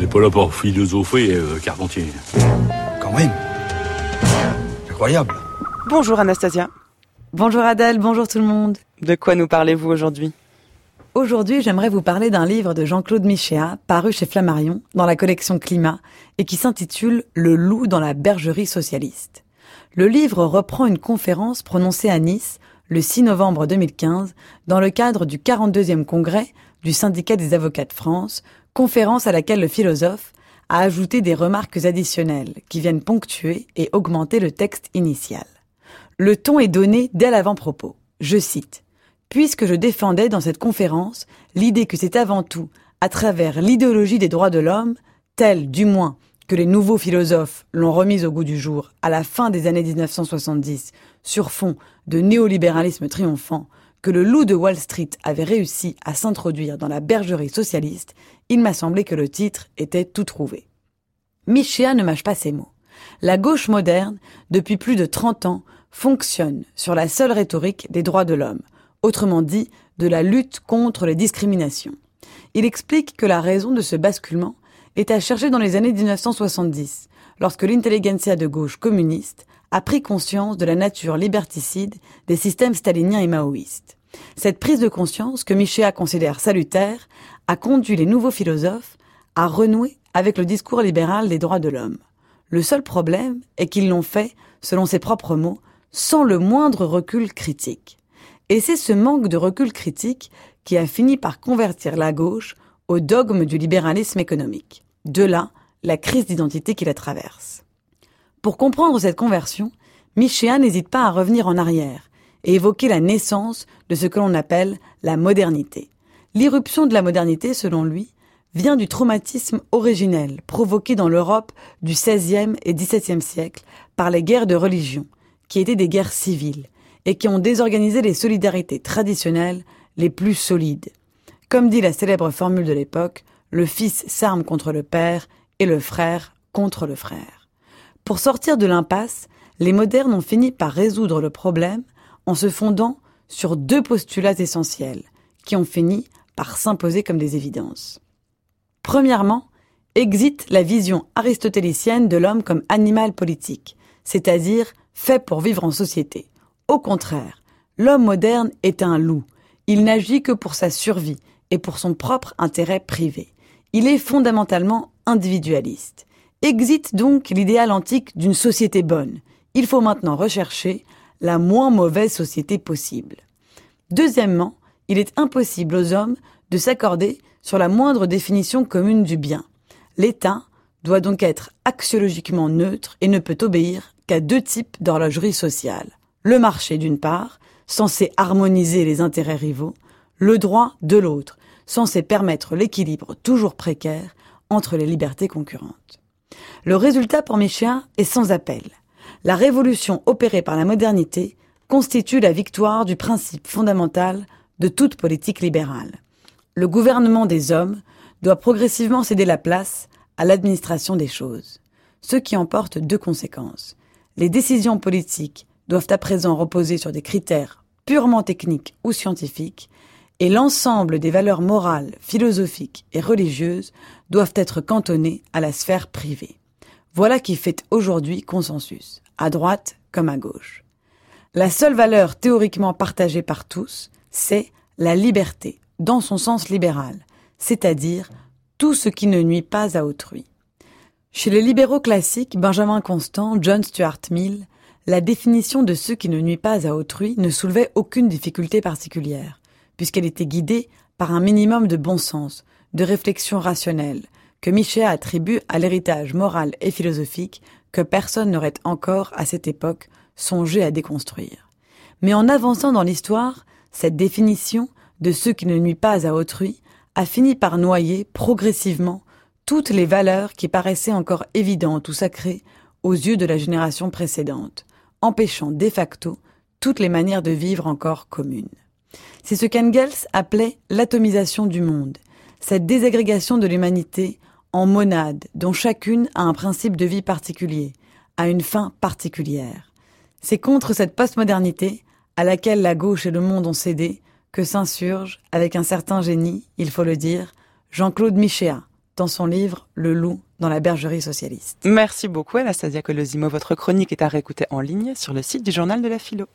N'est pas là pour philosopher, euh, Carpentier. Quand même. Incroyable. Bonjour Anastasia. Bonjour Adèle, bonjour tout le monde. De quoi nous parlez-vous aujourd'hui? Aujourd'hui, j'aimerais vous parler d'un livre de Jean-Claude Michéa, paru chez Flammarion, dans la collection Climat, et qui s'intitule Le loup dans la bergerie socialiste. Le livre reprend une conférence prononcée à Nice le 6 novembre 2015 dans le cadre du 42e congrès du syndicat des avocats de France, conférence à laquelle le philosophe a ajouté des remarques additionnelles qui viennent ponctuer et augmenter le texte initial. Le ton est donné dès l'avant-propos. Je cite puisque je défendais dans cette conférence l'idée que c'est avant tout à travers l'idéologie des droits de l'homme, telle du moins que les nouveaux philosophes l'ont remise au goût du jour à la fin des années 1970 sur fond de néolibéralisme triomphant, que le loup de Wall Street avait réussi à s'introduire dans la bergerie socialiste, il m'a semblé que le titre était tout trouvé. Michéa ne mâche pas ses mots. La gauche moderne, depuis plus de 30 ans, fonctionne sur la seule rhétorique des droits de l'homme, autrement dit de la lutte contre les discriminations. Il explique que la raison de ce basculement est à chercher dans les années 1970, lorsque l'intelligentsia de gauche communiste a pris conscience de la nature liberticide des systèmes staliniens et maoïstes. Cette prise de conscience, que Michéa considère salutaire, a conduit les nouveaux philosophes à renouer avec le discours libéral des droits de l'homme. Le seul problème est qu'ils l'ont fait, selon ses propres mots, sans le moindre recul critique. Et c'est ce manque de recul critique qui a fini par convertir la gauche au dogme du libéralisme économique. De là, la crise d'identité qui la traverse. Pour comprendre cette conversion, Michéa n'hésite pas à revenir en arrière et évoquer la naissance de ce que l'on appelle la modernité. L'irruption de la modernité, selon lui, vient du traumatisme originel provoqué dans l'Europe du XVIe et XVIIe siècle par les guerres de religion, qui étaient des guerres civiles, et qui ont désorganisé les solidarités traditionnelles les plus solides. Comme dit la célèbre formule de l'époque, le fils s'arme contre le père et le frère contre le frère. Pour sortir de l'impasse, les modernes ont fini par résoudre le problème en se fondant sur deux postulats essentiels, qui ont fini par s'imposer comme des évidences. Premièrement, existe la vision aristotélicienne de l'homme comme animal politique, c'est-à-dire fait pour vivre en société. Au contraire, l'homme moderne est un loup. Il n'agit que pour sa survie et pour son propre intérêt privé. Il est fondamentalement individualiste. Existe donc l'idéal antique d'une société bonne. Il faut maintenant rechercher la moins mauvaise société possible. Deuxièmement, il est impossible aux hommes de s'accorder sur la moindre définition commune du bien. L'État doit donc être axiologiquement neutre et ne peut obéir qu'à deux types d'horlogerie sociale le marché d'une part, censé harmoniser les intérêts rivaux, le droit de l'autre, censé permettre l'équilibre toujours précaire entre les libertés concurrentes. Le résultat pour Michéa est sans appel. La révolution opérée par la modernité constitue la victoire du principe fondamental de toute politique libérale. Le gouvernement des hommes doit progressivement céder la place à l'administration des choses, ce qui emporte deux conséquences. Les décisions politiques doivent à présent reposer sur des critères purement techniques ou scientifiques, et l'ensemble des valeurs morales, philosophiques et religieuses doivent être cantonnées à la sphère privée. Voilà qui fait aujourd'hui consensus, à droite comme à gauche. La seule valeur théoriquement partagée par tous, c'est la liberté, dans son sens libéral, c'est-à-dire tout ce qui ne nuit pas à autrui. Chez les libéraux classiques, Benjamin Constant, John Stuart Mill, la définition de ce qui ne nuit pas à autrui ne soulevait aucune difficulté particulière, puisqu'elle était guidée par un minimum de bon sens, de réflexion rationnelle, que Michel attribue à l'héritage moral et philosophique que personne n'aurait encore, à cette époque, songé à déconstruire. Mais en avançant dans l'histoire, cette définition de ce qui ne nuit pas à autrui a fini par noyer progressivement toutes les valeurs qui paraissaient encore évidentes ou sacrées aux yeux de la génération précédente, empêchant de facto toutes les manières de vivre encore communes. C'est ce qu'Engels appelait l'atomisation du monde, cette désagrégation de l'humanité en monades dont chacune a un principe de vie particulier, a une fin particulière. C'est contre cette postmodernité, à laquelle la gauche et le monde ont cédé, que s'insurge, avec un certain génie, il faut le dire, Jean-Claude Michéa, dans son livre Le loup dans la bergerie socialiste. Merci beaucoup Anastasia Colosimo. Votre chronique est à réécouter en ligne sur le site du journal de la philo.